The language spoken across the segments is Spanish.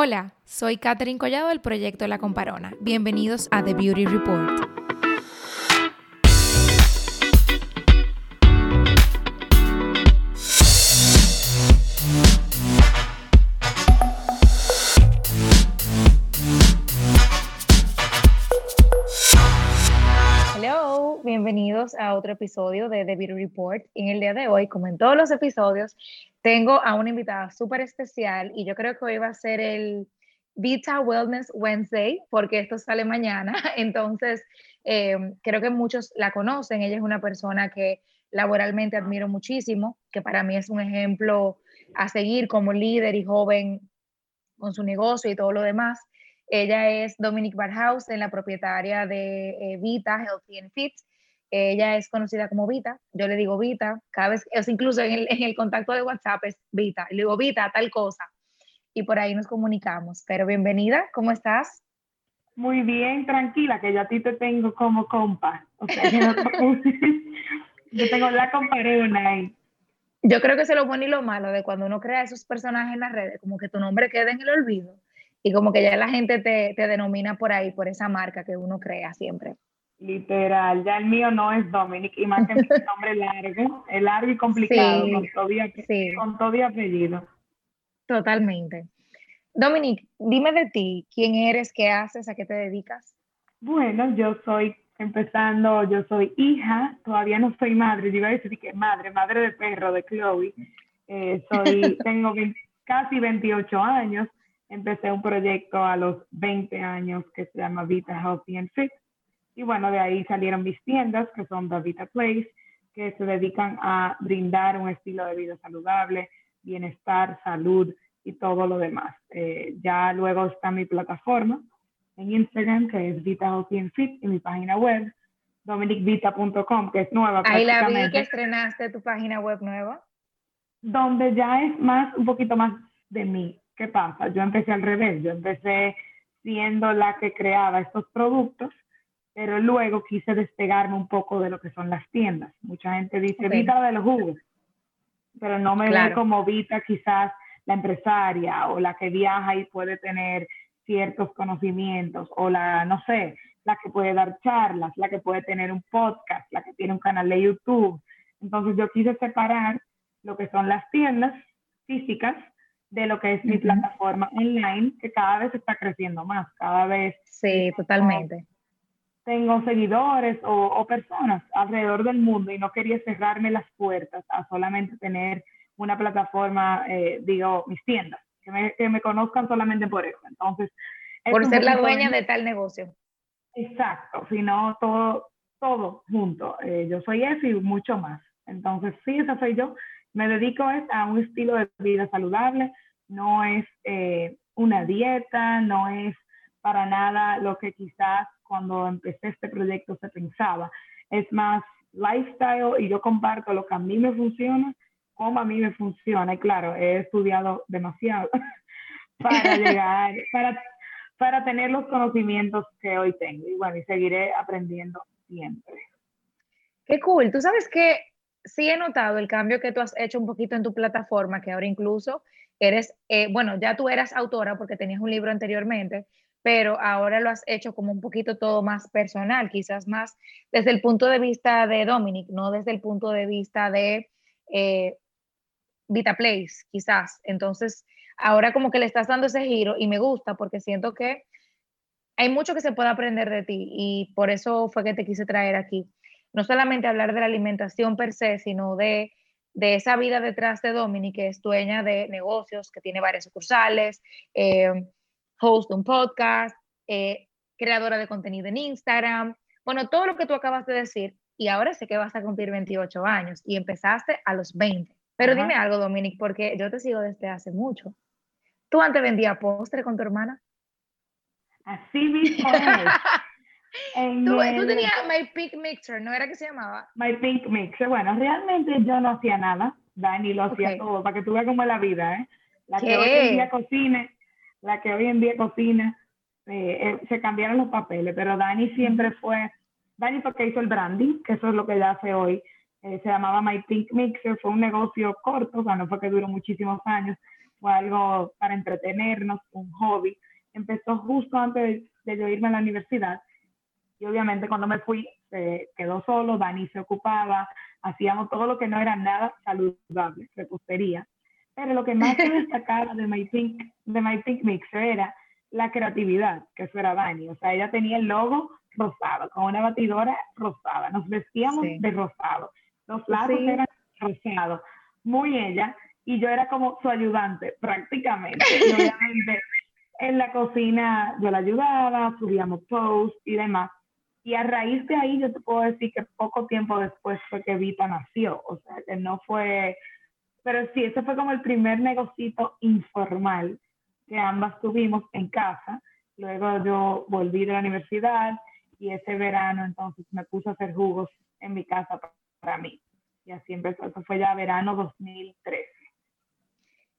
Hola, soy Katherine Collado del proyecto La Comparona. Bienvenidos a The Beauty Report. Hello, bienvenidos a otro episodio de The Beauty Report. En el día de hoy, como en todos los episodios, tengo a una invitada súper especial y yo creo que hoy va a ser el Vita Wellness Wednesday, porque esto sale mañana. Entonces, eh, creo que muchos la conocen. Ella es una persona que laboralmente admiro muchísimo, que para mí es un ejemplo a seguir como líder y joven con su negocio y todo lo demás. Ella es Dominique Barhouse, la propietaria de eh, Vita Healthy and Fit. Ella es conocida como Vita, yo le digo Vita, cada vez, es incluso en el, en el contacto de WhatsApp es Vita, le digo Vita, tal cosa, y por ahí nos comunicamos. Pero bienvenida, ¿cómo estás? Muy bien, tranquila, que yo a ti te tengo como compa. O sea, yo tengo la comparona ahí. Yo creo que eso es lo bueno y lo malo de cuando uno crea esos personajes en las redes, como que tu nombre quede en el olvido y como que ya la gente te, te denomina por ahí, por esa marca que uno crea siempre. Literal, ya el mío no es Dominic, y más que mi nombre largo, es largo y complicado, con, todo y, sí. con todo y apellido. Totalmente. Dominic, dime de ti, ¿quién eres, qué haces, a qué te dedicas? Bueno, yo soy, empezando, yo soy hija, todavía no soy madre, yo iba a decir que madre, madre de perro de Chloe. Eh, soy, tengo casi 28 años, empecé un proyecto a los 20 años que se llama Vita Healthy and Fit y bueno, de ahí salieron mis tiendas, que son The Vita Place, que se dedican a brindar un estilo de vida saludable, bienestar, salud y todo lo demás. Eh, ya luego está mi plataforma en Instagram, que es Vita Healthy Fit, y mi página web, dominicvita.com, que es nueva. Ahí la vi que estrenaste tu página web nueva. Donde ya es más, un poquito más de mí. ¿Qué pasa? Yo empecé al revés, yo empecé siendo la que creaba estos productos pero luego quise despegarme un poco de lo que son las tiendas. Mucha gente dice Vita de los jugos, pero no me ve como Vita quizás la empresaria o la que viaja y puede tener ciertos conocimientos o la, no sé, la que puede dar charlas, la que puede tener un podcast, la que tiene un canal de YouTube. Entonces yo quise separar lo que son las tiendas físicas de lo que es mi plataforma online, que cada vez está creciendo más, cada vez. Sí, totalmente tengo seguidores o, personas alrededor del mundo y no quería cerrarme las puertas a solamente tener una plataforma, eh, digo, mis tiendas, que me, que me, conozcan solamente por eso. Entonces, por ser la dueña de tal negocio. Exacto, sino todo, todo junto. Eh, yo soy eso y mucho más. Entonces, sí, esa soy yo. Me dedico a un estilo de vida saludable, no es eh, una dieta, no es para nada lo que quizás cuando empecé este proyecto se pensaba. Es más lifestyle y yo comparto lo que a mí me funciona, como a mí me funciona. Y claro, he estudiado demasiado para llegar, para, para tener los conocimientos que hoy tengo. Y bueno, y seguiré aprendiendo siempre. Qué cool. Tú sabes que sí he notado el cambio que tú has hecho un poquito en tu plataforma, que ahora incluso eres, eh, bueno, ya tú eras autora porque tenías un libro anteriormente, pero ahora lo has hecho como un poquito todo más personal, quizás más desde el punto de vista de Dominic, no desde el punto de vista de eh, Vita Place, quizás. Entonces, ahora como que le estás dando ese giro y me gusta porque siento que hay mucho que se puede aprender de ti y por eso fue que te quise traer aquí. No solamente hablar de la alimentación per se, sino de, de esa vida detrás de Dominic, que es dueña de negocios, que tiene varias sucursales, eh, host de un podcast, eh, creadora de contenido en Instagram, bueno, todo lo que tú acabas de decir, y ahora sé que vas a cumplir 28 años y empezaste a los 20. Pero dime algo, Dominic, porque yo te sigo desde hace mucho. ¿Tú antes vendías postre con tu hermana? Así mismo tú, tenías My Pink Mixer, ¿no era que se llamaba? My Pink Mixer. Bueno, realmente yo no hacía nada, Dani lo hacía todo, para que tú veas cómo es la vida, ¿eh? La que hoy en día cocine, la que hoy en día cocina, eh, eh, se cambiaron los papeles, pero Dani siempre fue, Dani fue que hizo el branding, que eso es lo que ella hace hoy, eh, se llamaba My Pink Mixer, fue un negocio corto, o sea, no fue que duró muchísimos años, fue algo para entretenernos, un hobby. Empezó justo antes de, yo irme a la universidad y obviamente cuando me fui se quedó solo, Dani se ocupaba, hacíamos todo lo que no era nada saludable, repostería. Pero lo que más se destacaba de My Pink, de My Pink Mixer era la creatividad, que eso era Dani. O sea, ella tenía el logo rosado, con una batidora rosada. Nos vestíamos de rosado. Los lazos eran rosados. Muy ella. Y yo era como su ayudante, prácticamente. Y obviamente en la cocina yo la ayudaba, subíamos posts y demás. Y a raíz de ahí yo te puedo decir que poco tiempo después fue que Vita nació. O sea, que no fue... Pero sí, ese fue como el primer negocito informal que ambas tuvimos en casa. Luego yo volví de la universidad y ese verano entonces me puse a hacer jugos en mi casa para mí. Y así empezó, eso fue ya verano 2013.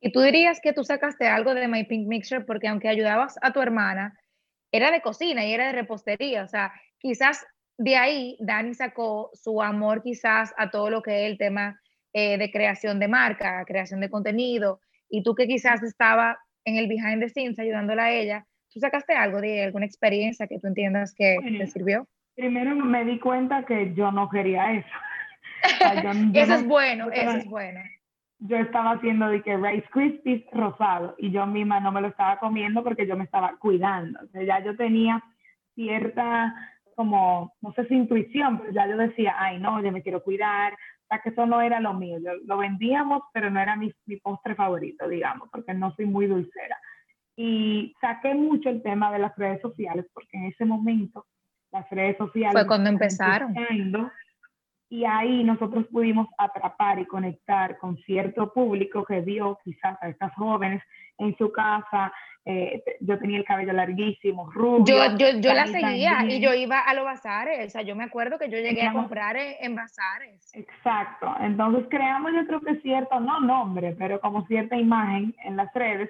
¿Y tú dirías que tú sacaste algo de My Pink Mixture porque aunque ayudabas a tu hermana, era de cocina y era de repostería? O sea, quizás de ahí Dani sacó su amor quizás a todo lo que es el tema eh, de creación de marca, creación de contenido, y tú que quizás estaba en el behind the scenes ayudándola a ella, ¿tú sacaste algo de alguna experiencia que tú entiendas que te sirvió? Primero me di cuenta que yo no quería eso. eso es bueno, eso es bueno. Yo estaba haciendo de que Rice Krispies rosado y yo misma no me lo estaba comiendo porque yo me estaba cuidando. O sea, ya yo tenía cierta como, no sé si intuición, pero ya yo decía, ay no, yo me quiero cuidar, sea que eso no era lo mío, lo vendíamos, pero no era mi, mi postre favorito, digamos, porque no soy muy dulcera. Y saqué mucho el tema de las redes sociales, porque en ese momento las redes sociales... Fue cuando empezaron. Y ahí nosotros pudimos atrapar y conectar con cierto público que vio quizás a estas jóvenes en su casa. Eh, yo tenía el cabello larguísimo, rubio. Yo, yo, yo la seguía y yo iba a los bazares. O sea, yo me acuerdo que yo llegué a comprar en, en, bazares. Exacto. Entonces creamos yo creo que cierto, no nombre, pero como cierta imagen en las redes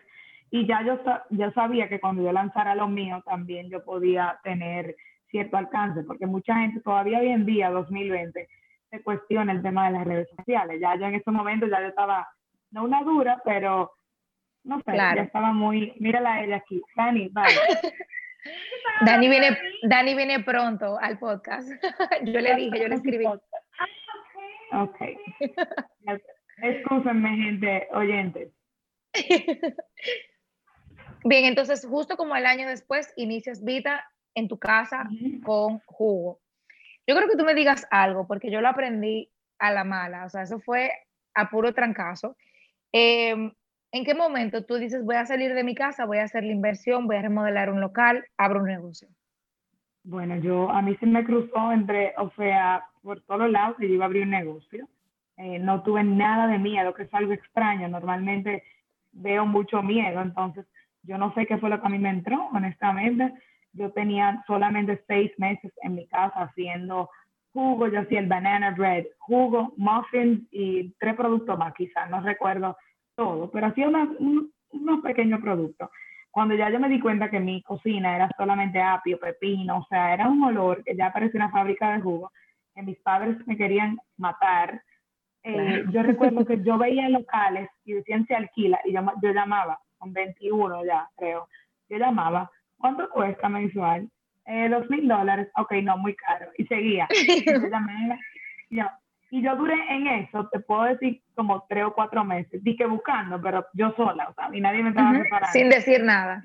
y ya yo, yo sabía que cuando yo lanzara lo mío también yo podía tener cierto alcance, porque mucha gente todavía hoy en día, 2020, se cuestiona el tema de las redes sociales. Ya yo en ese momento ya yo estaba, no una dura, pero no sé, ya estaba muy, mírala ella aquí, Dani, bye. Dani viene, Dani viene pronto al podcast. yo le dije, yo le escribí. Ok. Excúsenme, gente, oyentes. Bien, entonces justo como el año después inicias Vita en tu casa con jugo. Yo creo que tú me digas algo, porque yo lo aprendí a la mala, o sea, eso fue a puro trancazo. Em, ¿En qué momento tú dices, voy a salir de mi casa, voy a hacer la inversión, voy a remodelar un local, abro un negocio? Bueno, yo, a mí se me cruzó entre, o sea, por todos lados que yo iba a abrir un negocio. Eh, no tuve nada de miedo, que es algo extraño. Normalmente veo mucho miedo, entonces yo no sé qué fue lo que a mí me entró, honestamente. Yo tenía solamente seis meses en mi casa haciendo jugo, yo hacía el banana bread, jugo, muffins y tres productos más, quizás, no recuerdo todo, pero hacía unos pequeños productos. Cuando ya yo me di cuenta que mi cocina era solamente apio, pepino, o sea, era un olor que ya parecía una fábrica de jugo, que mis padres me querían matar. Eh, yo recuerdo que yo veía locales y decían se alquila, y yo, yo llamaba con 21 ya, creo. Yo llamaba, ¿cuánto cuesta mensual? Eh, dos mil dólares, ok, no, muy caro. Y seguía. y, yo, y yo duré en eso, te puedo decir, como tres o cuatro meses, di que buscando, pero yo sola, o sea, y nadie me estaba preparando. Sin decir nada.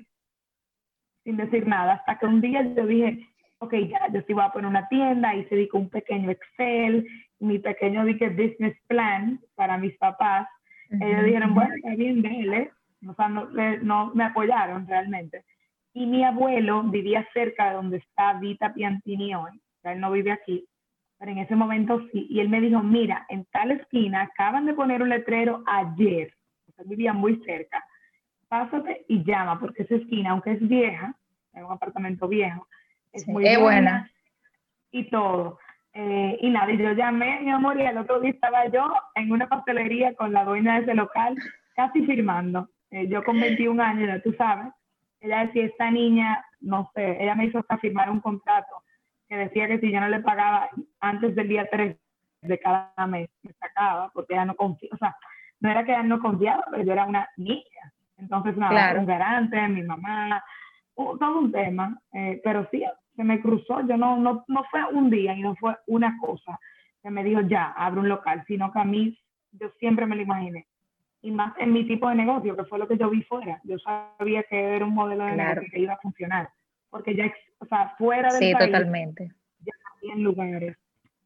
Sin decir nada, hasta que un día yo dije, ok, ya, yo sí voy a poner una tienda, y se con un pequeño Excel, mi pequeño dije business plan para mis papás. Ellos dijeron, bueno, está bien, déjele, o sea, no, no, me apoyaron realmente. Y mi abuelo vivía cerca de donde está Vita Piantini hoy, o sea, él no vive aquí, pero en ese momento sí. Y él me dijo, mira, en tal esquina acaban de poner un letrero ayer, o sea, vivía muy cerca, pásate y llama, porque esa esquina, aunque es vieja, es un apartamento viejo, es muy buena, y todo. Eh, y nada, y yo llamé, mi amor, y el otro día estaba yo en una pastelería con la dueña de ese local, casi firmando. Eh, yo con 21 años, ya tú sabes, ella decía, esta niña, no sé, ella me hizo hasta firmar un contrato que decía que si yo no le pagaba antes del día 3 de cada mes, me sacaba, porque ella no confía, o sea, no era que ella no confiaba, pero yo era una niña, Entonces, nada, un garante, mi mamá, todo un tema, eh, pero sí, se me cruzó, yo no, no, no fue un día y no fue una cosa que me dijo, ya, abro un local, sino que a mí, yo siempre me lo imaginé. Y más en mi tipo de negocio, que fue lo que yo vi fuera. Yo sabía que era un modelo de negocio que iba a funcionar. Porque ya, o sea, fuera del sí, totalmente. ya en lugares.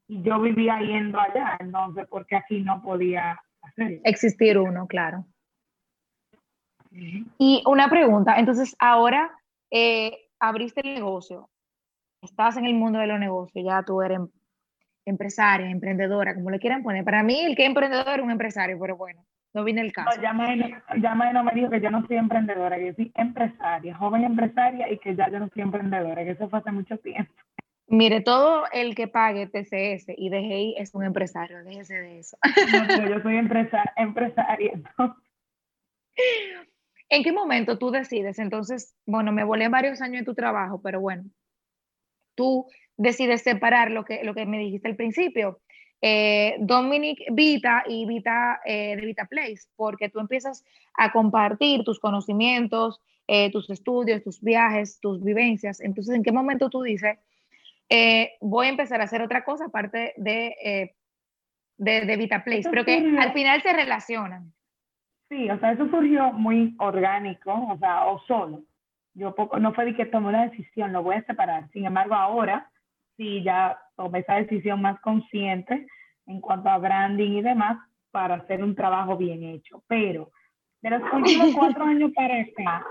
Y yo vivía yendo allá, entonces, porque aquí no podía hacer. Existir uno, claro. Y una pregunta, entonces ahora eh, abriste el negocio, estás en el mundo de los negocios, ya tú eres empresaria, emprendedora, como le quieran poner. Para mí, el que es emprendedor es un empresario, pero bueno, no viene el caso. No, ya, me, no me dijo que yo no soy emprendedora, que yo soy empresaria, joven empresaria y que ya yo no soy emprendedora, que eso fue hace mucho tiempo. Mire, todo el que pague TCS y DGI es un empresario, déjese de eso. yo soy empresaria. ¿En qué momento tú decides? Entonces, bueno, me volé varios años en tu trabajo, pero bueno, tú decides separar lo que, lo que me dijiste al principio. Eh, Dominic Vita y Vita eh, de Vita Place, porque tú empiezas a compartir tus conocimientos, eh, tus estudios, tus viajes, tus vivencias. Entonces, ¿en qué momento tú dices, voy a empezar a hacer otra cosa aparte de, de, de, Vita Place? Pero que al final se relacionan. Sí, o sea, eso surgió muy orgánico, o sea, o solo yo poco, no fue de que tomé una decisión, lo voy a separar. Sin embargo, ahora sí ya tomé esa decisión más consciente en cuanto a branding y demás para hacer un trabajo bien hecho. Pero de los últimos cuatro años para acá,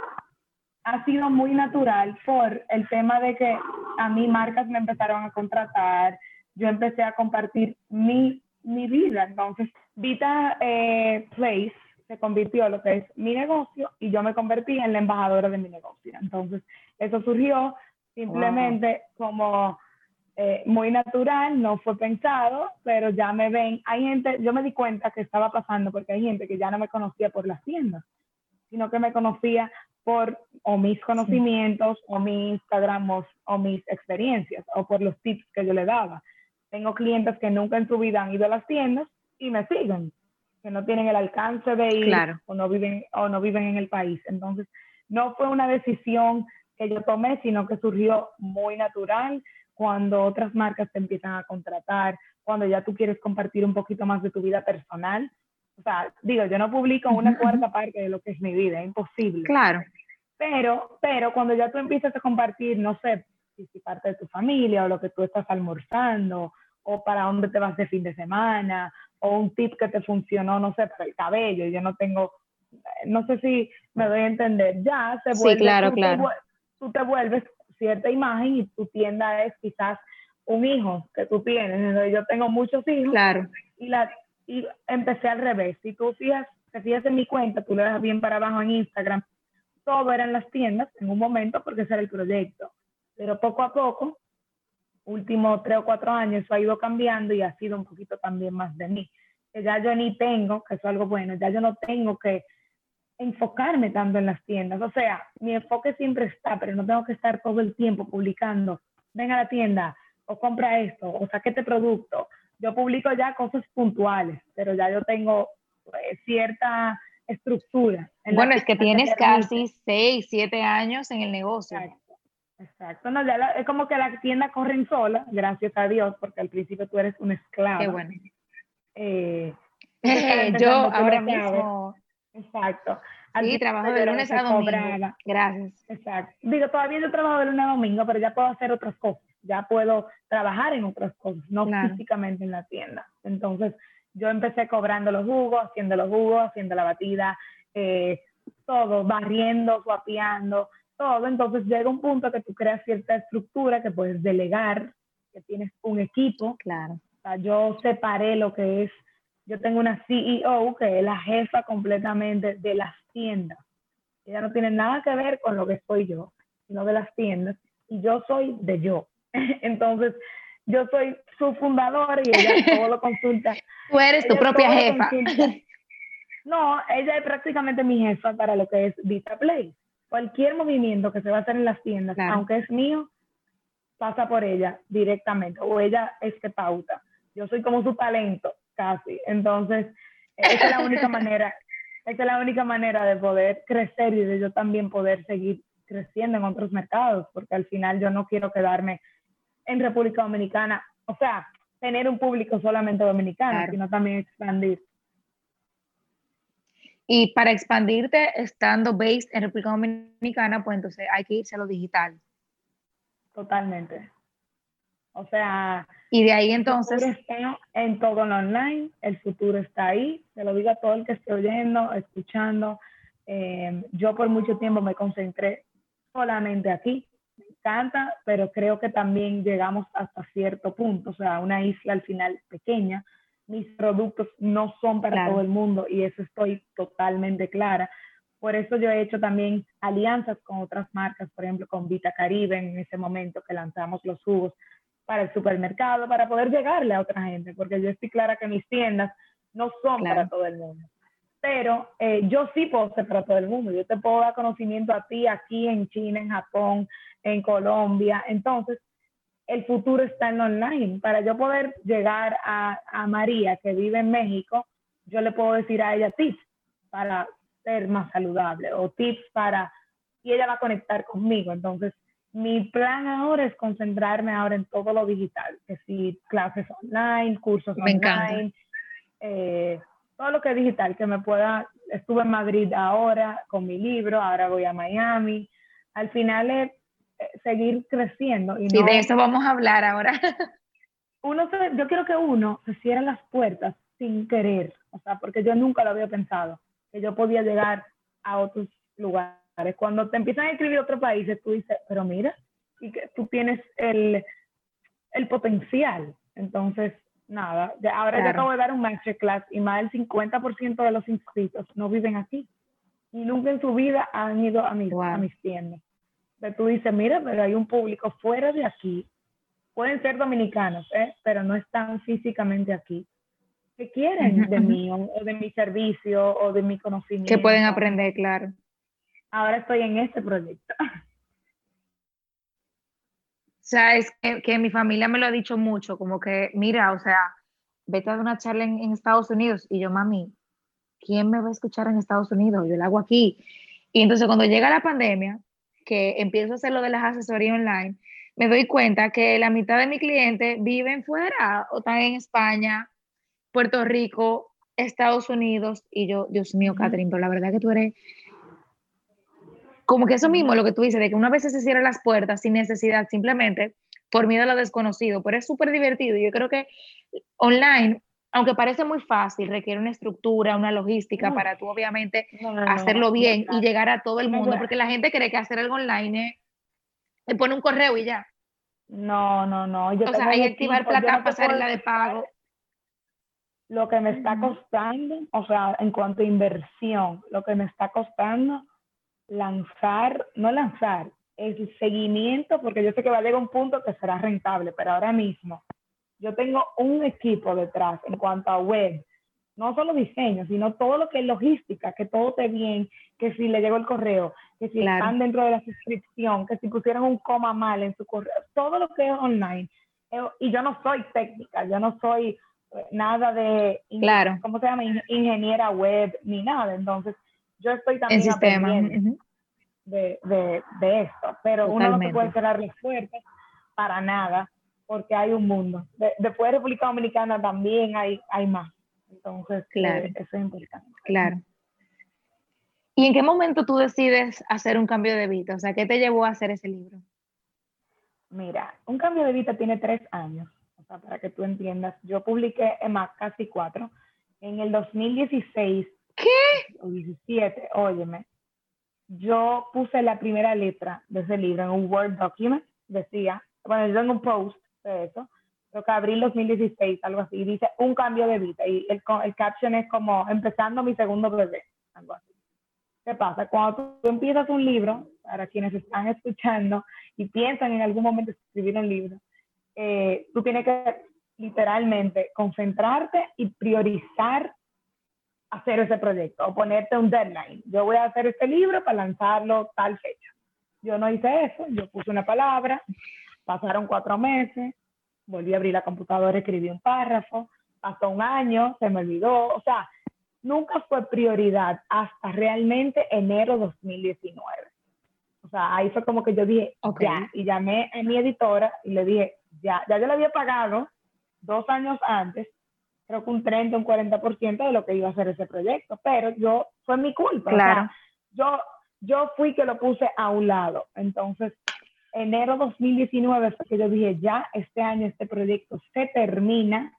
ha sido muy natural por el tema de que a mí marcas me empezaron a contratar, yo empecé a compartir mi, mi vida. Entonces, Vita eh, Place se convirtió en lo que es mi negocio y yo me convertí en la embajadora de mi negocio. Entonces, eso surgió simplemente como eh, muy natural, no fue pensado, pero ya me ven, hay gente, yo me di cuenta que estaba pasando porque hay gente que ya no me conocía por las tiendas, sino que me conocía por o mis conocimientos o mi Instagram o, o mis experiencias o por los tips que yo le daba. Tengo clientes que nunca en su vida han ido a las tiendas y me siguen que no tienen el alcance de ir o, no viven, o no viven en el país. Entonces, no fue una decisión que yo tomé, sino que surgió muy natural cuando otras marcas te empiezan a contratar, cuando ya tú quieres compartir un poquito más de tu vida personal. O sea, digo, yo no publico una cuarta parte de lo que es mi vida, es imposible. Claro. Pero, pero cuando ya tú empiezas a compartir, no sé, si parte de tu familia o lo que tú estás almorzando o para dónde te vas de fin de semana o un tip que te funcionó, no sé, para el cabello, yo no tengo, no sé si me doy a entender, ya se vuelve, sí, claro, claro. tú te vuelves cierta imagen y tu tienda es quizás un hijo que tú tienes, yo tengo muchos hijos claro. y, la, y empecé al revés, si tú fijas, te fijas en mi cuenta, tú le das bien para abajo en Instagram, todo era en las tiendas en un momento porque ese era el proyecto, pero poco a poco últimos tres o cuatro años eso ha ido cambiando y ha sido un poquito también más de mí. Que ya yo ni tengo, que eso es algo bueno, ya yo no tengo que enfocarme tanto en las tiendas. O sea, mi enfoque siempre está, pero no tengo que estar todo el tiempo publicando, ven a la tienda o compra esto o saque este producto. Yo publico ya cosas puntuales, pero ya yo tengo eh, cierta estructura. bueno, es que tienes casi seis, siete años en el negocio. Exacto, no, ya es como que la tienda corre sola, gracias a Dios, porque al principio tú eres un esclavo. Qué bueno. Eh, yo ahora mismo. Exacto. sí, trabajo de lunes a domingo. Gracias. Exacto. Digo, todavía yo trabajo de lunes a domingo, pero ya puedo hacer otras cosas. Ya puedo trabajar en otras cosas, no físicamente en la tienda. Entonces, yo empecé cobrando los jugos, haciendo los jugos, haciendo la batida, eh, todo, barriendo, suapeando, todo, entonces llega un punto que tú creas cierta estructura que puedes delegar, que tienes un equipo. Claro. O sea, yo separé lo que es, yo tengo una CEO que es la jefa completamente de las tiendas. Ella no tiene nada que ver con lo que soy yo, sino de las tiendas. Y yo soy de yo. Entonces, yo soy su fundador y ella todo lo consulta. Tú eres tu propia jefa. No, ella es prácticamente mi jefa para lo que es Vita Play cualquier movimiento que se va a hacer en las tiendas, aunque es mío, pasa por ella directamente o ella es que pauta. Yo soy como su talento, casi. Entonces, esa es la única manera, Esa es la única manera de poder crecer y de yo también poder seguir creciendo en otros mercados, porque al final yo no quiero quedarme en República Dominicana, o sea, tener un público solamente dominicano, sino también expandir. Y para expandirte estando based en República Dominicana, pues entonces hay que irse a lo digital. Totalmente. O sea, y de ahí entonces. Está en todo lo online, el futuro está ahí, se lo digo a todo el que esté oyendo, escuchando. Eh, yo por mucho tiempo me concentré solamente aquí, me encanta, pero creo que también llegamos hasta cierto punto, o sea, una isla al final pequeña. Mis productos no son para todo el mundo y eso estoy totalmente clara. Por eso yo he hecho también alianzas con otras marcas, por ejemplo, con Vita Caribe en ese momento que lanzamos los jugos para el supermercado, para poder llegarle a otra gente, porque yo estoy clara que mis tiendas no son para todo el mundo. Pero eh, yo sí puedo ser para todo el mundo. Yo te puedo dar conocimiento a ti aquí en China, en Japón, en Colombia. Entonces, el futuro está en online. Para yo poder llegar a, a María, que vive en México, yo le puedo decir a ella tips para ser más saludable o tips para... Y ella va a conectar conmigo. Entonces, mi plan ahora es concentrarme ahora en todo lo digital, que si clases online, cursos online, eh, todo lo que es digital, que me pueda, estuve en Madrid ahora con mi libro, ahora voy a Miami, al final es eh, seguir creciendo. Y de eso vamos a hablar ahora. uno yo quiero que uno se cierre las puertas sin querer, o sea, porque yo nunca lo había pensado, que yo podía llegar a otros lugares cuando te empiezan a escribir otros países, tú dices, pero mira, y que tú tienes el, el potencial. Entonces, nada, ya, ahora ya acabo de dar un masterclass y más del 50% de los inscritos no viven aquí. Y nunca en su vida han ido a mis, a mis tiendas. Pero tú dices, mira, pero hay un público fuera de aquí. Pueden ser dominicanos, ¿eh? pero no están físicamente aquí. ¿Qué quieren de mí o de mi servicio o de mi conocimiento? Que pueden aprender, claro ahora estoy en este proyecto. O sea, es que, mi familia me lo ha dicho mucho, como que, mira, o sea, vete a dar una charla en, Estados Unidos y yo, mami, ¿quién me va a escuchar en Estados Unidos? Yo lo hago aquí. Y entonces cuando llega la pandemia, que empiezo a hacer lo de las asesorías online, me doy cuenta que la mitad de mis clientes viven fuera o están en España, Puerto Rico, Estados Unidos, y yo, Dios mío, Catherine, pero la verdad que tú eres como que eso mismo, lo que tú dices, de que una vez se cierran las puertas sin necesidad, simplemente por miedo a lo desconocido, pero es súper divertido. Yo creo que online, aunque parece muy fácil, requiere una estructura, una logística para tú obviamente hacerlo bien y llegar a todo el mundo, porque la gente cree que hacer algo online es poner un correo y ya. No, no, no. o sea, hay que activar plata, pasarela de pago. Lo que me está costando, o sea, en cuanto a inversión, lo que me está costando lanzar, no lanzar, el seguimiento, porque yo sé que va a llegar un punto que será rentable, pero ahora mismo yo tengo un equipo detrás en cuanto a web, no solo diseño, sino todo lo que es logística, que todo esté bien, que si le llegó el correo, que si están dentro de la suscripción, que si pusieron un coma mal en su correo, todo lo que es online. Eh, y yo no soy técnica, yo no soy eh, nada de, claro. ¿cómo se llama? Ingeniera web, ni nada. Entonces, yo estoy también sistema. de, de, de, esto, pero uno no se puede cerrar las puertas para nada, porque hay un mundo. después de República Dominicana también hay, hay más. Entonces, claro. Eh, eso es importante. Claro. ¿Y en qué momento tú decides hacer un cambio de vida? O sea, ¿qué te llevó a hacer ese libro? Mira, un cambio de vida tiene tres años. O sea, para que tú entiendas, yo publiqué más casi cuatro. En el 2016 ¿Qué? O 17, óyeme. Yo puse la primera letra de ese libro en un Word document, decía, bueno, yo en un post de eso, creo que abril 2016, algo así, y dice un cambio de vida, y el, el caption es como empezando mi segundo bebé, algo así. ¿Qué pasa? Cuando tú empiezas un libro, para quienes están escuchando y piensan en algún momento escribir un libro, eh, tú tienes que literalmente concentrarte y priorizar hacer ese proyecto o ponerte un deadline. Yo voy a hacer este libro para lanzarlo tal fecha. Yo no hice eso, yo puse una palabra, pasaron cuatro meses, volví a abrir la computadora, escribí un párrafo, pasó un año, se me olvidó, o sea, nunca fue prioridad hasta realmente enero 2019. O sea, ahí fue como que yo dije, ya, y llamé a mi editora y le dije, ya, ya yo le había pagado dos años antes, creo que un 30, un 40% de lo que iba a hacer ese proyecto, pero yo, fue mi culpa. Claro. yo, yo fui que lo puse a un lado. Entonces, enero 2019 fue que yo dije, ya este año este proyecto se termina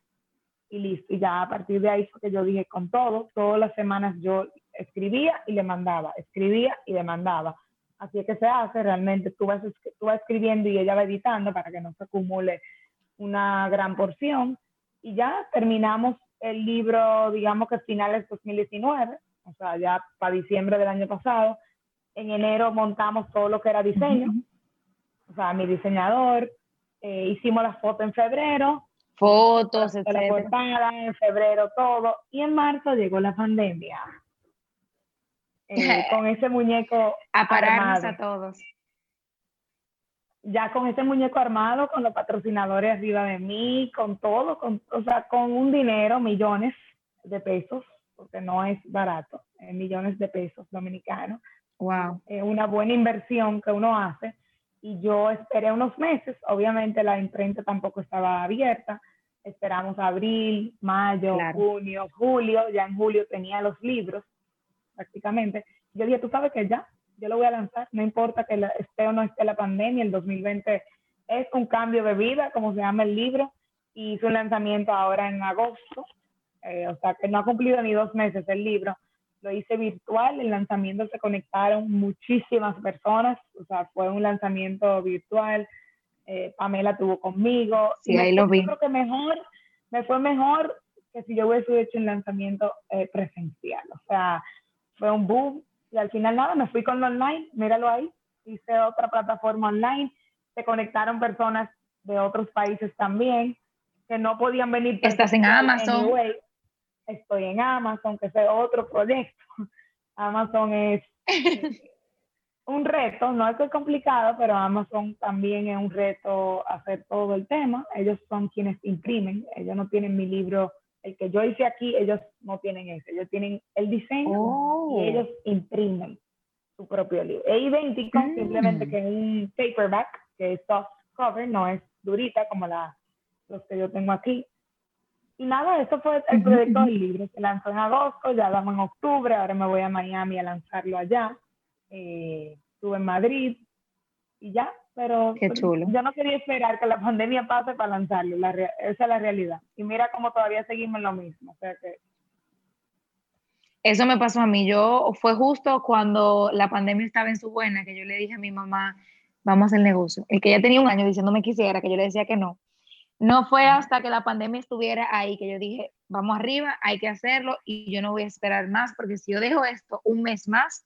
y listo. Y ya a partir de ahí fue que yo dije con todo, todas las semanas yo escribía y le mandaba, escribía y le mandaba. Así es que se hace, realmente tú vas, tú vas escribiendo y ella va editando para que no se acumule una gran porción. Y ya terminamos el libro, digamos que finales de 2019, o sea, ya para diciembre del año pasado. En enero montamos todo lo que era diseño, o sea, mi diseñador, eh, hicimos la foto en febrero, fotos, etc. La portada, en febrero todo, y en marzo llegó la pandemia. Eh, con ese muñeco a pararnos a todos. Ya con ese muñeco armado, con los patrocinadores arriba de mí, con todo, con, o sea, con un dinero, millones de pesos, porque no es barato, millones de pesos dominicanos. Wow. Es una buena inversión que uno hace y yo esperé unos meses, obviamente la imprenta tampoco estaba abierta, esperamos abril, mayo, junio, julio, ya en julio tenía los libros prácticamente. Yo dije, tú sabes que ya, yo lo voy a lanzar, no importa que esté o no esté la pandemia, el 2020 es un cambio de vida, como se llama el libro, y hizo un lanzamiento ahora en agosto, eh, o sea que no ha cumplido ni dos meses el libro, lo hice virtual, el lanzamiento se conectaron muchísimas personas, o sea, fue un lanzamiento virtual, eh, Pamela tuvo conmigo. Sí, ahí lo vi. Creo que mejor, me fue mejor que si yo hubiese hecho un lanzamiento eh, presencial, o sea, fue un boom y al final nada, me fui con lo online, míralo ahí, hice otra plataforma online, se conectaron personas de otros países también que no podían venir. Estás en Amazon estoy en Amazon, que es otro proyecto. Amazon es un reto, no es que es complicado, pero Amazon también es un reto hacer todo el tema. Ellos son quienes imprimen, ellos no tienen mi libro, el que yo hice aquí, ellos no tienen ese, ellos tienen el diseño y oh. ellos imprimen su propio libro. Es idéntico, mm. simplemente que es un paperback, que es soft cover, no es durita como la, los que yo tengo aquí. Y nada, eso fue el proyecto del libro. Se lanzó en agosto, ya vamos en octubre, ahora me voy a Miami a lanzarlo allá. Eh, estuve en Madrid y ya, pero Qué pues, chulo. yo no quería esperar que la pandemia pase para lanzarlo, la esa es la realidad. Y mira cómo todavía seguimos en lo mismo. O sea que... Eso me pasó a mí. Yo fue justo cuando la pandemia estaba en su buena que yo le dije a mi mamá, vamos a hacer negocio. El que ya tenía un año diciéndome quisiera, que yo le decía que no. No fue hasta que la pandemia estuviera ahí que yo dije, vamos arriba, hay que hacerlo y yo no voy a esperar más porque si yo dejo esto un mes más,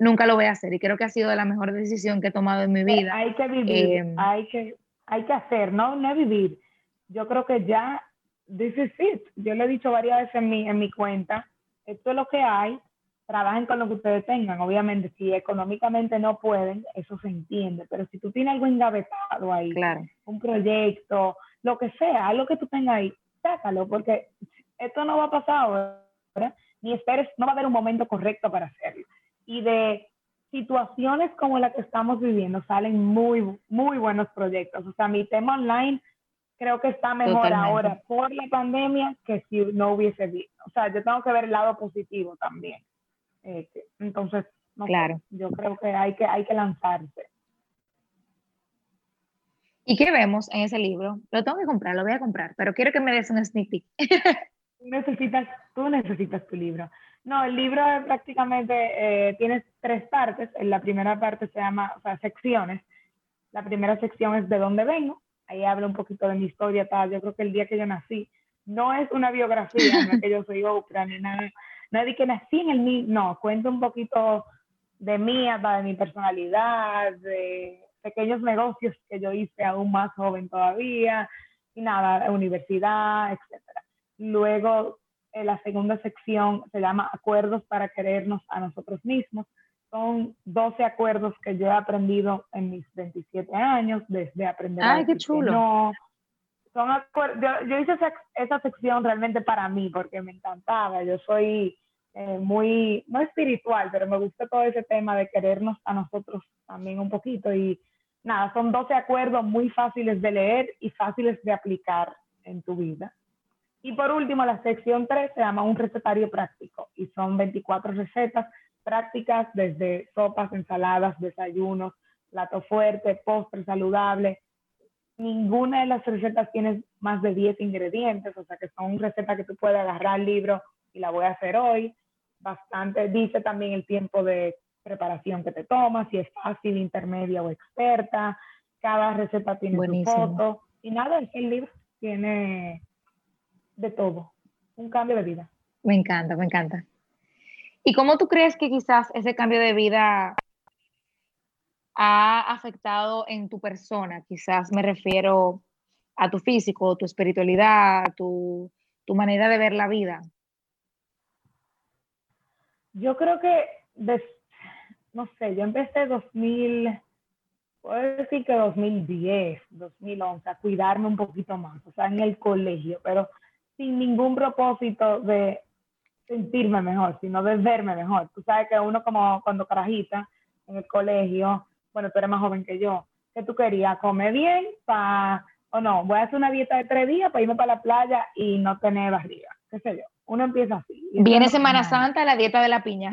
nunca lo voy a hacer y creo que ha sido la mejor decisión que he tomado en mi vida. Hay que vivir, em, hay, que, hay que hacer, no, no vivir. Yo creo que ya, this is it. Yo lo he dicho varias veces en mi, en mi cuenta, esto es lo que hay, trabajen con lo que ustedes tengan. Obviamente, si económicamente no pueden, eso se entiende, pero si tú tienes algo engavetado ahí, claro. un proyecto, lo que sea, algo que tú tengas ahí, sácalo, porque esto no va a pasar ahora, ni esperes, no va a haber un momento correcto para hacerlo. Y de situaciones como la que estamos viviendo salen muy, muy buenos proyectos. O sea, mi tema online creo que está mejor ahora por la pandemia que si no hubiese visto. O sea, yo tengo que ver el lado positivo también. Este, entonces, claro. yo creo que hay que, hay que lanzarse. ¿Y qué vemos en ese libro? Lo tengo que comprar, lo voy a comprar, pero quiero que me des un sneak peek. necesitas, tú necesitas tu libro. No, el libro prácticamente eh, tiene tres partes. En la primera parte se llama, secciones. La primera sección es de dónde vengo. Ahí habla un poquito de mi historia, tal. Yo creo que el día que yo nací no es una biografía, no es que yo soy Oprah ni nada. No es que nací en el no, cuento un poquito de mí, de mi personalidad, de pequeños negocios que yo hice aún más joven todavía, y nada, universidad, etc. Luego, en la segunda sección se llama Acuerdos para querernos a nosotros mismos. Son 12 acuerdos que yo he aprendido en mis 27 años, desde aprender Ay, qué chulo. son yo, yo hice esa, esa, sección realmente para mí porque me encantaba. Yo soy eh, muy, no espiritual, pero me gusta todo ese tema de querernos a nosotros también un poquito. Y nada, son 12 acuerdos muy fáciles de leer y fáciles de aplicar en tu vida. Y por último, la sección 3 se llama un recetario práctico y son 24 recetas prácticas desde sopas, ensaladas, desayunos, plato fuerte, postre saludable. Ninguna de las recetas tiene más de 10 ingredientes, o sea que son recetas que tú puedes agarrar el libro y la voy a hacer hoy. Bastante, dice también el tiempo de preparación que te tomas, si es fácil, intermedia o experta. Cada receta tiene su foto. Y nada, el libro tiene de todo. Un cambio de vida. Me encanta, me encanta. ¿Y cómo tú crees que quizás ese cambio de vida ha afectado en tu persona? Quizás me refiero a tu físico, tu espiritualidad, tu, tu manera de ver la vida. Yo creo que, no sé, yo empecé 2000, puedo decir que 2010, 2011, a cuidarme un poquito más, o sea, en el colegio, pero sin ningún propósito de sentirme mejor, sino de verme mejor. Tú sabes que uno como cuando carajita en el colegio, bueno, tú eres más joven que yo, que tú querías comer bien para, o no, voy a hacer una dieta de tres días para irme para la playa y no tener barriga, qué sé yo. Uno empieza así. Viene Semana Santa, la dieta de la piña.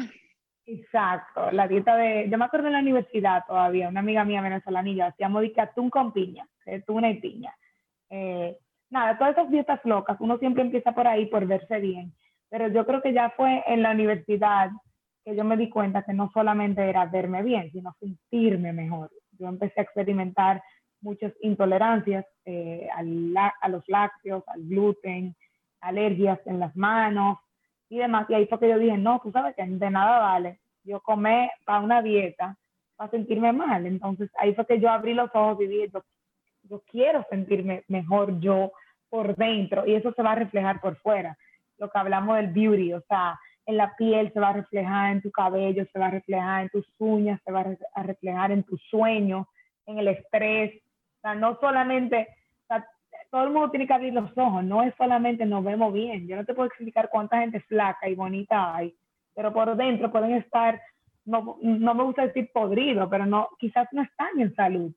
Exacto, la dieta de, yo me acuerdo en la universidad todavía, una amiga mía venezolanilla, hacíamos de atún con piña, tuna y piña. Eh, nada, todas esas dietas locas, uno siempre empieza por ahí por verse bien. Pero yo creo que ya fue en la universidad que yo me di cuenta que no solamente era verme bien, sino sentirme mejor. Yo empecé a experimentar muchas intolerancias eh, a los lácteos, al gluten, alergias en las manos y demás. Y ahí fue que yo dije, no, tú sabes que de nada vale yo comer para una dieta, para sentirme mal. Entonces ahí fue que yo abrí los ojos y dije, yo quiero sentirme mejor yo por dentro y eso se va a reflejar por fuera lo que hablamos del beauty, o sea, en la piel se va a reflejar, en tu cabello se va a reflejar, en tus uñas se va a reflejar, en tus sueños, en el estrés. O sea, no solamente, todo el mundo tiene que abrir los ojos, no es solamente nos vemos bien. Yo no te puedo explicar cuánta gente flaca y bonita hay, pero por dentro pueden estar, no, no me gusta decir podrido, pero no, quizás no están en salud.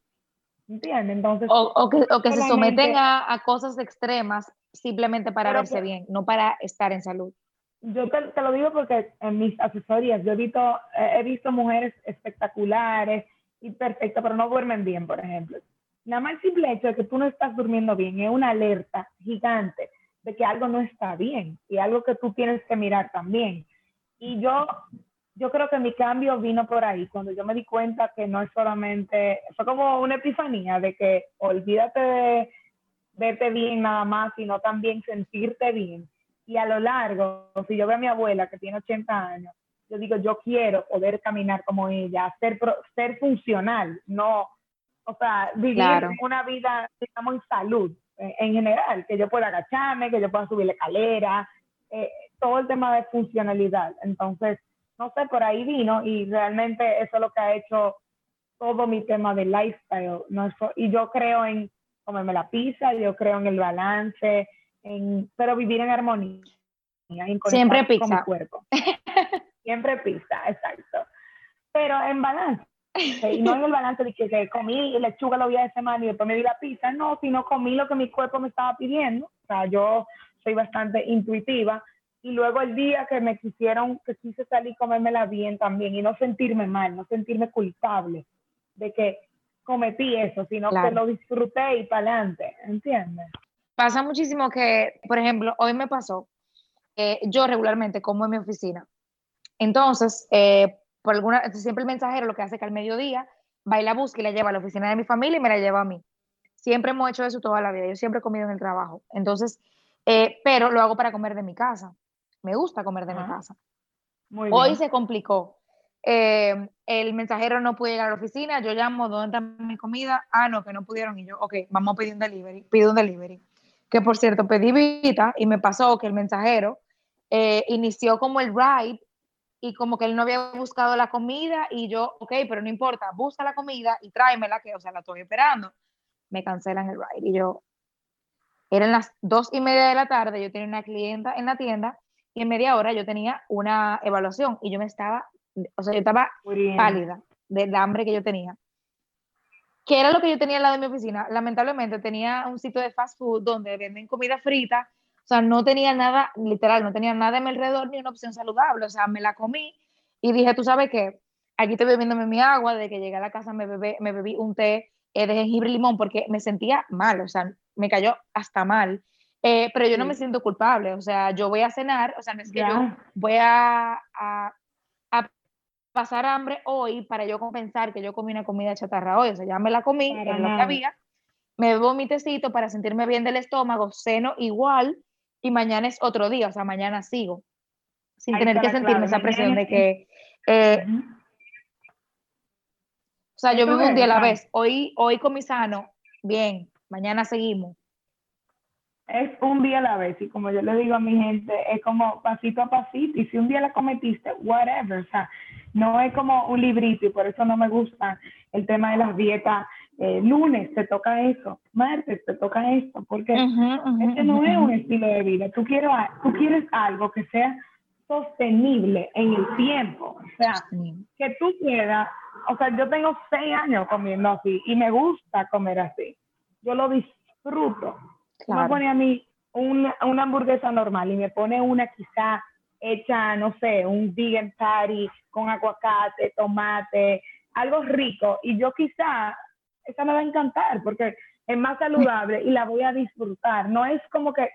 ¿Entiendes? Entonces, o, que, o que se someten a, a, cosas extremas simplemente para verse bien, no para estar en salud. Yo te, lo digo porque en mis asesorías yo he visto, he visto mujeres espectaculares y perfectas, pero no duermen bien, por ejemplo. Nada más el simple hecho de que tú no estás durmiendo bien es una alerta gigante de que algo no está bien y algo que tú tienes que mirar también. Y yo, yo creo que mi cambio vino por ahí, cuando yo me di cuenta que no es solamente, fue como una epifanía de que olvídate de verte bien nada más, sino también sentirte bien. Y a lo largo, si yo veo a mi abuela que tiene 80 años, yo digo, yo quiero poder caminar como ella, ser, ser funcional, no, o sea, vivir una vida, digamos, en salud en general, que yo pueda agacharme, que yo pueda subir la escalera, eh, todo el tema de funcionalidad. Entonces, no sé, por ahí vino y realmente eso es lo que ha hecho todo mi tema de lifestyle. ¿no? y yo creo en comerme la pizza, yo creo en el balance, en, pero vivir en armonía. Siempre pizza. Con mi cuerpo. Siempre pizza, exacto. Pero en balance. Y no en el balance de que, comí lechuga los días de semana y después me di la pizza, no, sino comí lo que mi cuerpo me estaba pidiendo. O sea, yo soy bastante intuitiva. Y luego el día que me quisieron, que quise salir comérmela bien también y no sentirme mal, no sentirme culpable de que cometí eso, sino que lo disfruté y para adelante, ¿entiendes? Pasa muchísimo que, por ejemplo, hoy me pasó, que yo regularmente como en mi oficina. Entonces, eh, por alguna, siempre el mensajero lo que hace es que al mediodía va y la busca y la lleva a la oficina de mi familia y me la lleva a mí. Siempre hemos hecho eso toda la vida. Yo siempre he comido en el trabajo. Entonces, eh, pero lo hago para comer de mi casa. Me gusta comer de mi casa. Hoy se complicó eh, el mensajero no puede llegar a la oficina, yo llamo, ¿dónde está mi comida? Ah, no, que no pudieron. Y yo, ok, vamos a pedir un delivery, pido un delivery. Que por cierto, pedí vita y me pasó que el mensajero eh, inició como el ride y como que él no había buscado la comida y yo, ok, pero no importa, busca la comida y tráemela, que, o sea, la estoy esperando. Me cancelan el ride y yo, Eran las dos y media de la tarde, yo tenía una clienta en la tienda y en media hora yo tenía una evaluación y yo me estaba, o sea, yo estaba pálida del hambre que yo tenía. ¿Qué era lo que yo tenía al lado de mi oficina? Lamentablemente tenía un sitio de fast food donde venden comida frita, o sea, no tenía nada, literal, no tenía nada a mi alrededor ni una opción saludable, o sea, me la comí y dije, tú sabes qué, aquí estoy bebiéndome mi agua, desde que llegué a la casa me, bebé, me bebí un té eh, de jengibre y limón porque me sentía mal, o sea, me cayó hasta mal. Eh, pero yo no me siento culpable, o sea, yo voy a cenar, o sea, no es que yo voy a, a, pasar hambre hoy para yo compensar que yo comí una comida chatarra hoy, o sea, ya me la comí, era lo que había, me bebo mi tecito para sentirme bien del estómago, ceno igual y mañana es otro día, o sea, mañana sigo, sin tener que sentirme esa presión de que... Eh, o sea, yo vivo un día a la vez, hoy, hoy comí sano, bien, mañana seguimos es un día a la vez y como yo le digo a mi gente, es como pasito a pasito y si un día la cometiste, whatever, o sea, no es como un librito y por eso no me gusta el tema de las dietas. Eh, lunes te toca eso, martes te toca esto, porque este no es un estilo de vida. Tú, quiero, tú quieres algo que sea sostenible en el tiempo, o sea, que tú quieras, o sea, yo tengo seis años comiendo así y me gusta comer así, yo lo disfruto me pone a mí una, una, hamburguesa normal y me pone una quizá hecha, no sé, un vegan patty con aguacate, tomate, algo rico. Y yo quizá, esa me va a encantar porque es más saludable y la voy a disfrutar. No es como que,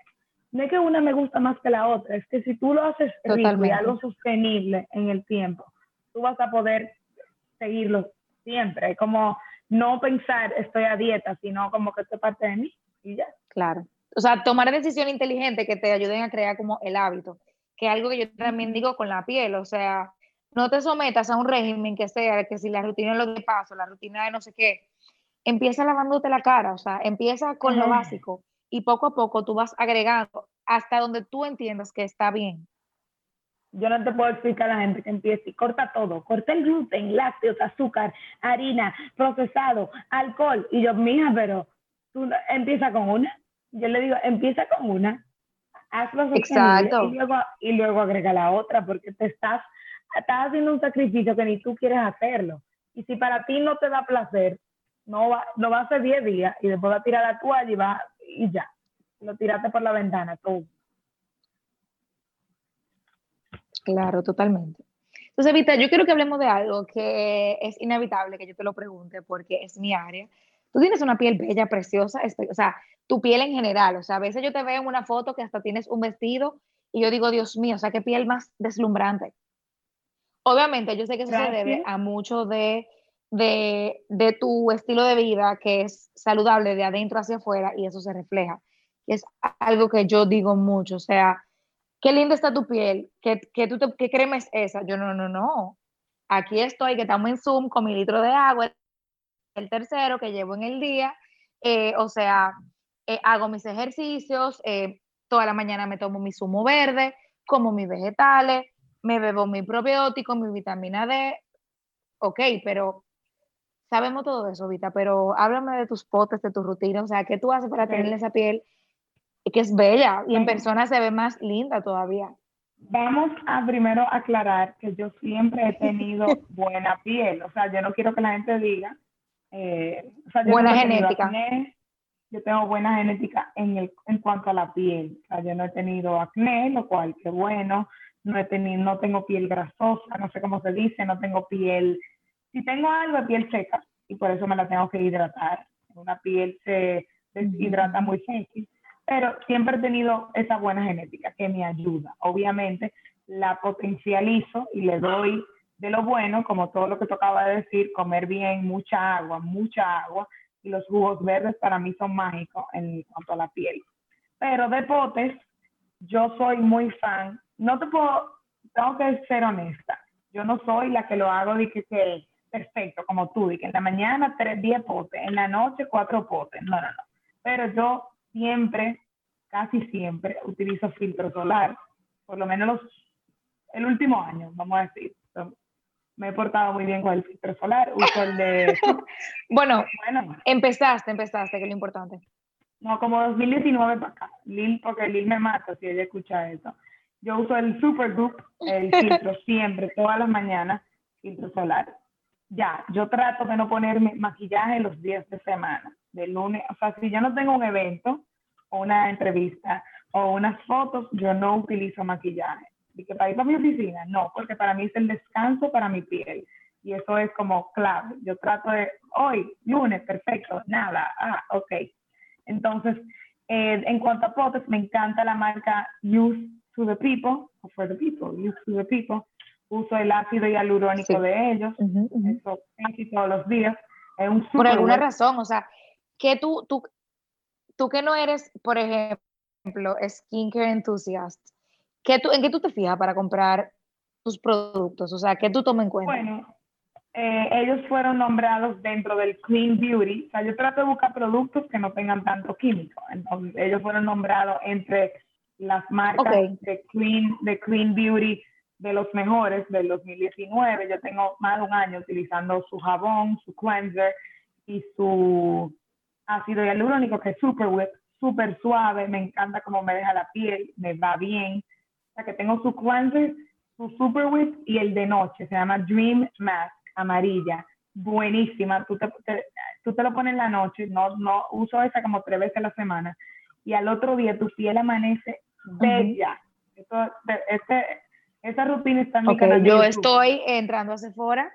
no es que una me gusta más que la otra, es que si tú lo haces rico y algo sostenible en el tiempo, tú vas a poder seguirlo siempre. Es como no pensar estoy a dieta, sino como que esto es parte de mí y ya. Claro. O sea, tomar decisiones inteligentes que te ayuden a crear como el hábito, que es algo que yo también digo con la piel, o sea, no te sometas a un régimen que sea, que si la rutina es lo que paso, la rutina de no sé qué, empieza lavándote la cara, o sea, empieza con lo básico y poco a poco tú vas agregando hasta donde tú entiendas que está bien. Yo no te puedo explicar a la gente que empiece y corta todo, corta el gluten, lácteos, azúcar, harina, procesado, alcohol. Y yo, mija, pero tú empieza con una. Yo le digo, empieza con una, hazlo Exacto. Y luego, y luego agrega la otra, porque te estás, estás haciendo un sacrificio que ni tú quieres hacerlo. Y si para ti no te da placer, no va, no va a ser 10 días y después va a tirar la toalla y va y ya. Lo tiraste por la ventana, todo. Claro, totalmente. Entonces, Vita, yo quiero que hablemos de algo que es inevitable que yo te lo pregunte porque es mi área. Tú tienes una piel bella, preciosa, o sea, tu piel en general, o sea, a veces yo te veo en una foto que hasta tienes un vestido y yo digo, Dios mío, o sea, qué piel más deslumbrante. Obviamente, yo sé que eso se debe a mucho de, de, de, tu estilo de vida, que es saludable de adentro hacia afuera, y eso se refleja. Es algo que yo digo mucho, o sea, qué linda está tu piel, qué, qué, tú qué crema es esa. Yo, no, no, no. Aquí estoy, que estamos en Zoom con mi litro de agua, el tercero que llevo en el día, eh, o sea, eh, hago mis ejercicios, eh, toda la mañana me tomo mi zumo verde, como mis vegetales, me bebo mi probiótico, mi vitamina D, ok, pero sabemos todo eso, Vita, pero háblame de tus potes, de tu rutina, o sea, ¿qué tú haces para tener esa piel que es bella y en persona se ve más linda todavía? Vamos a primero aclarar que yo siempre he tenido buena piel, o sea, yo no quiero que la gente diga, eh, buena genética yo tengo buena genética en, el, en cuanto a la piel. O sea, yo no he tenido acné, lo cual qué bueno. No, he tenido, no tengo piel grasosa, no sé cómo se dice, no tengo piel. Si tengo algo, de piel seca y por eso me la tengo que hidratar. Una piel se deshidrata muy fácil, pero siempre he tenido esa buena genética que me ayuda. Obviamente la potencializo y le doy de lo bueno, como todo lo que tocaba de decir, comer bien, mucha agua, mucha agua, y los jugos verdes para mí son mágicos en cuanto a la piel. Pero de potes, yo soy muy fan. No te puedo, tengo que ser honesta. Yo no soy la que lo hago de que, perfecto, como tú, de que en la mañana tres, diez potes, en la noche cuatro potes. No, no, no. Pero yo siempre, casi siempre, utilizo filtro solar. Por lo menos el último año, vamos a decir me he portado muy bien con el filtro solar, uso el de... bueno, bueno, empezaste, empezaste, que es lo importante. No, como 2019 para acá. Lil, porque Lil me mata si ella escucha eso. Yo uso el Supergoop, el filtro siempre, todas las mañanas, filtro solar. Ya, yo trato de no ponerme maquillaje los días de semana, de lunes, o sea, si yo no tengo un evento o una entrevista o unas fotos, yo no utilizo maquillaje. Y que para ir para mi oficina, no, porque para mí es el descanso para mi piel. Y eso es como clave. Yo trato de, hoy, lunes, perfecto, nada, ah, ok. Entonces, eh, en cuanto a fotos, me encanta la marca Use to the People, o For the People, Use to the People. Uso el ácido hialurónico de ellos, eso casi todos los días. Es un Por alguna razón, o sea, que tú, tú, tú que no eres, por ejemplo, skincare enthusiast, ¿qué tú, ¿en qué tú te fijas para comprar tus productos? O sea, ¿qué tú tomas en cuenta? Bueno, eh, ellos fueron nombrados dentro del Clean Beauty. O sea, yo trato de buscar productos que no tengan tanto químico. Entonces, ellos fueron nombrados entre las marcas de, Clean, de Clean Beauty de los mejores del 2019. Yo tengo más de un año utilizando su jabón, su cleanser y su ácido hialurónico que es super wet, súper suave. Me encanta cómo me deja la piel, me va bien. Sea, que tengo su cleanser, su super wet y el de noche. Se llama Dream Mask amarilla, buenísima. Tú te, tú te lo pones en la noche, no, no uso esa como tres veces a la semana, y al otro día tu piel amanece bella. este, esa rutina está en mi okay, Yo estoy entrando a Sephora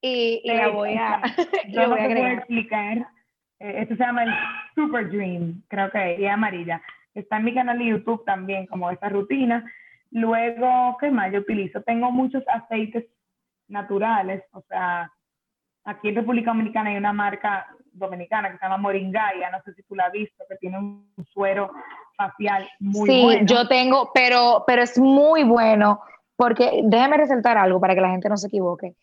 y, la voy a, yo no te puedo explicar. Eh, esto se llama el Super Dream, creo que es, amarilla. Está en mi canal de YouTube también, como esa rutina. Luego, ¿qué más yo utilizo? Tengo muchos aceites naturales, o sea, aquí en República Dominicana hay una marca dominicana que se llama Moringaya, no sé si tú la has visto, que tiene un suero facial muy bueno. Sí, yo tengo, pero, pero es muy bueno, porque déjame resaltar algo para que la gente no se equivoque.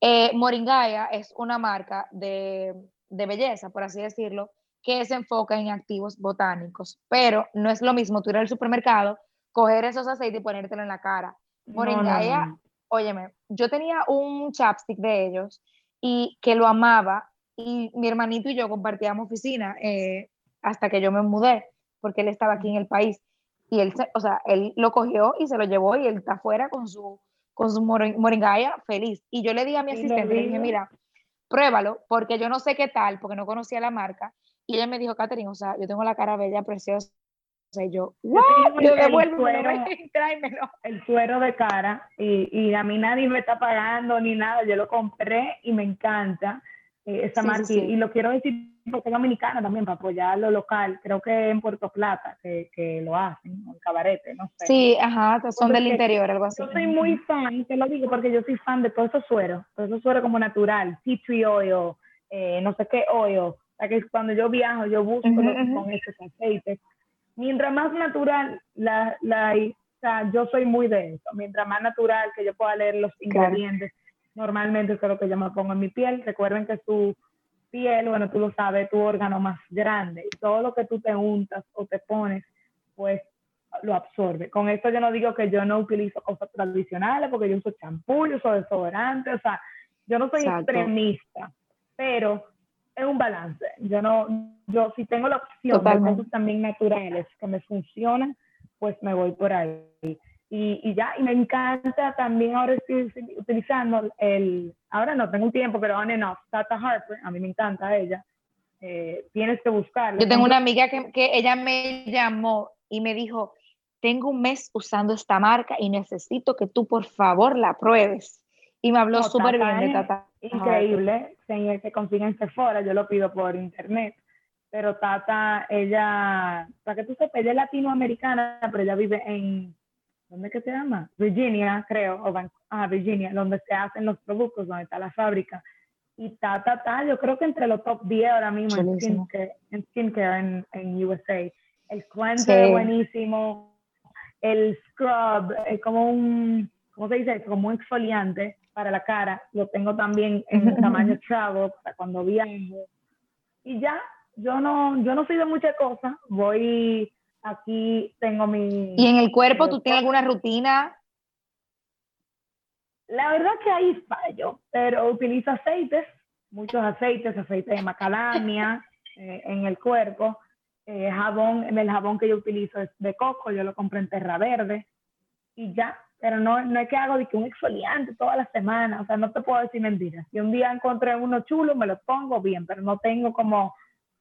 Eh, Moringaya es una marca de, de belleza, por así decirlo, que se enfoca en activos botánicos, pero no es lo mismo tú ir al supermercado, coger esos aceites y ponértelo en la cara. Moringaya óyeme, yo tenía un chapstick de ellos y que lo amaba y mi hermanito y yo compartíamos oficina eh, hasta que yo me mudé, porque él estaba aquí en el país y él, o sea, él lo cogió y se lo llevó y él está afuera con su, con su moringaya feliz. Y yo le dije a mi asistente, le dije, mira, pruébalo, porque yo no sé qué tal, porque no conocía la marca. Y ella me dijo, Catherine, o sea, yo tengo la cara bella, preciosa, o sea, yo, ¡wow! Yo el, suero, el suero de cara y, y, a mí nadie me está pagando ni nada. Yo lo compré y me encanta eh, esa marca. Y lo quiero decir porque es dominicana también para apoyar lo local. Creo que en Puerto Plata que, que lo hacen, en Cabarete, no sé. Sí, ajá, son del interior, algo así. Yo soy muy fan, te lo digo porque yo soy fan de todos esos sueros, todos esos sueros como natural, tea tree oil, eh, no sé qué oil. Sea, que cuando yo viajo, yo busco con esos aceites mientras más natural, la, la, o sea, yo soy muy de eso, mientras más natural que yo pueda leer los ingredientes, normalmente es lo que yo me pongo en mi piel. Recuerden que su piel, bueno, tú lo sabes, tu órgano más grande, y todo lo que tú te untas o te pones, pues lo absorbe. Con esto yo no digo que yo no utilizo cosas tradicionales, porque yo uso champú, yo uso desodorante, o sea, yo no soy extremista, pero es un balance. Yo no, yo si tengo la opción de cosas también naturales que me funcionan, pues me voy por ahí. Y, y, ya, y me encanta también ahora estoy utilizando el, ahora no tengo un tiempo, pero on and off, Tata Harper, a mí me encanta ella, eh, tienes que buscarlo. Yo tengo una amiga que, que ella me llamó y me dijo, tengo un mes usando esta marca y necesito que tú por favor la pruebes. Y me habló súper bien de Tata increíble, se, se consigue en Sephora, yo lo pido por internet, pero Tata, ella, para que tú sepas, ella es latinoamericana, pero ella vive en, ¿dónde que se llama? Virginia, creo, o ah, Virginia, donde se hacen los productos, donde está la fábrica. Y Tata, Tata, yo creo que entre los top 10 ahora mismo en skincare, en, skincare en, USA. El cleanser es buenísimo, el scrub es como un, ¿cómo se dice? Como un exfoliante para la cara, lo tengo también en tamaño travel para cuando viajo. Y ya, yo no, yo no soy de muchas cosas, voy aquí, tengo mi... ¿Y en el cuerpo tú tienes alguna rutina? La verdad que ahí fallo, pero utilizo aceites, muchos aceites, aceite de macadamia eh, en el cuerpo. Eh, jabón, el jabón que yo utilizo es de coco, yo lo compré en Terra Verde y ya, pero no, no es que hago de que un exfoliante toda la semana, o sea, no te puedo decir mentiras. Si un día encontré uno chulo, me lo pongo bien, pero no tengo como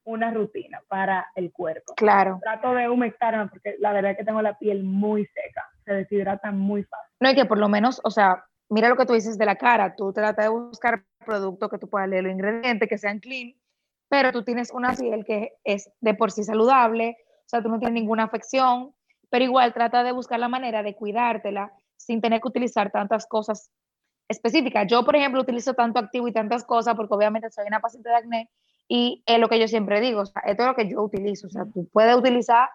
una rutina para el cuerpo. Claro. Trato de humectarme porque la verdad es que tengo la piel muy seca, se deshidrata muy fácil. No, hay que por lo menos, o sea, mira lo que tú dices de la cara, tú tratas de buscar productos que tú puedas leer los ingredientes, que sean clean, pero tú tienes una piel que es de por sí saludable, o sea, tú no tienes ninguna afección, pero igual trata de buscar la manera de cuidártela sin tener que utilizar tantas cosas específicas. Yo, por ejemplo, utilizo tanto activo y tantas cosas porque obviamente soy una paciente de acné y es lo que yo siempre digo, o sea, esto es lo que yo utilizo, o sea, tú puedes utilizar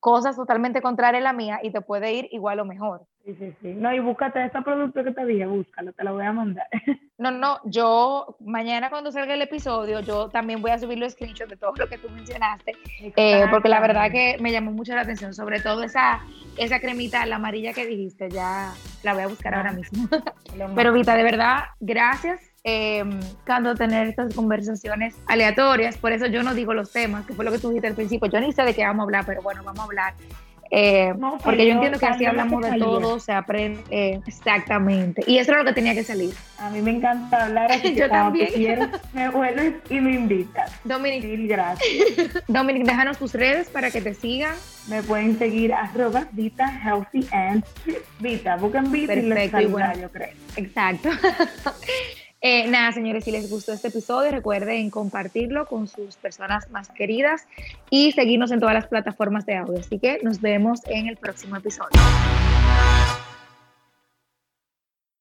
cosas totalmente contrarias a la mía y te puede ir igual o mejor. Sí, sí, sí. No, y búscate este producto que te dije, búscalo, te lo voy a mandar. No, no, yo mañana cuando salga el episodio, yo también voy a subir los screenshots de todo lo que tú mencionaste, eh, porque la verdad que me llamó mucho la atención, sobre todo esa, esa cremita, la amarilla que dijiste, ya la voy a buscar ahora mismo. Pero Vita, de verdad, gracias eh, cuando tener estas conversaciones aleatorias, por eso yo no digo los temas, que fue lo que tú dijiste al principio, yo ni sé de qué vamos a hablar, pero bueno, vamos a hablar. Eh, porque yo entiendo que así hablamos de todo, se aprende eh, exactamente. Y eso es lo que tenía que salir. A mí me encanta hablar, así yo también. Me vuelves y me invitas. Dominic, Mil gracias. Dominic, déjanos tus redes para que te sigan. Me pueden seguir arroba Vita Healthy and Vita. Busquen Vita y les Perfecto, y saldrá, bueno. yo creo. Exacto. Eh, nada, señores, si les gustó este episodio, recuerden compartirlo con sus personas más queridas y seguirnos en todas las plataformas de audio. Así que nos vemos en el próximo episodio.